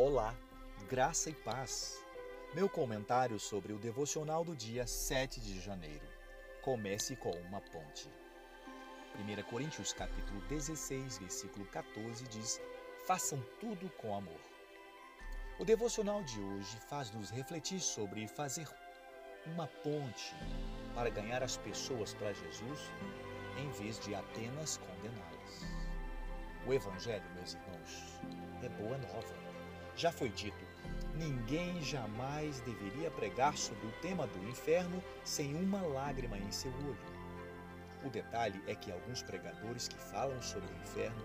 Olá, graça e paz. Meu comentário sobre o devocional do dia 7 de janeiro. Comece com uma ponte. 1 Coríntios capítulo 16, versículo 14 diz: Façam tudo com amor. O devocional de hoje faz-nos refletir sobre fazer uma ponte para ganhar as pessoas para Jesus em vez de apenas condená-las. O Evangelho, meus irmãos, é boa nova já foi dito: ninguém jamais deveria pregar sobre o tema do inferno sem uma lágrima em seu olho. O detalhe é que alguns pregadores que falam sobre o inferno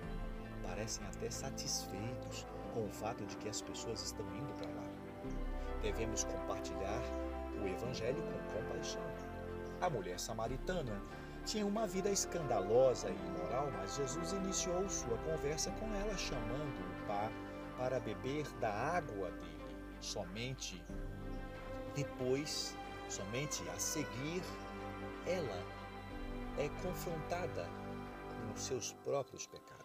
parecem até satisfeitos com o fato de que as pessoas estão indo para lá. Devemos compartilhar o Evangelho com compaixão. A mulher samaritana tinha uma vida escandalosa e imoral, mas Jesus iniciou sua conversa com ela, chamando-o para para beber da água dele. Somente depois, somente a seguir, ela é confrontada com os seus próprios pecados.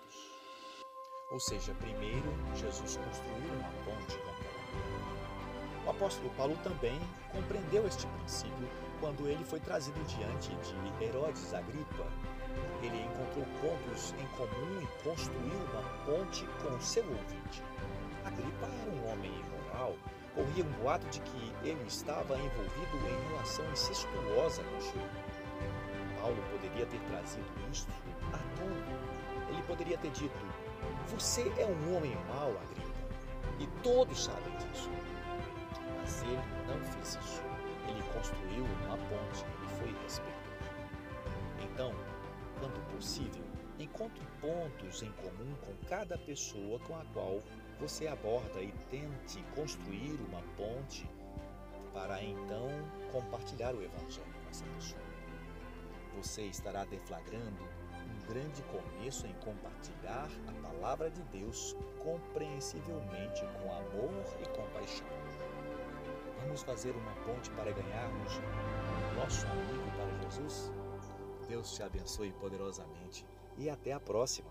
Ou seja, primeiro Jesus construiu uma ponte com mulher. O apóstolo Paulo também compreendeu este princípio quando ele foi trazido diante de Herodes Agripa. Pontos em comum e construiu uma ponte com o seu ouvinte. Agripa era um homem imoral. Corria um boato de que ele estava envolvido em relação incestuosa com Shirley. Paulo poderia ter trazido isto à tona. Ele poderia ter dito: Você é um homem mau, Agripa, e todos sabem disso. Mas ele não fez isso. Ele construiu uma ponte e foi respeitoso. Então, quando possível, encontre pontos em comum com cada pessoa com a qual você aborda e tente construir uma ponte para então compartilhar o Evangelho com essa pessoa. Você estará deflagrando um grande começo em compartilhar a palavra de Deus compreensivelmente com amor e compaixão. Vamos fazer uma ponte para ganharmos nosso amigo para Jesus? Deus te abençoe poderosamente e até a próxima.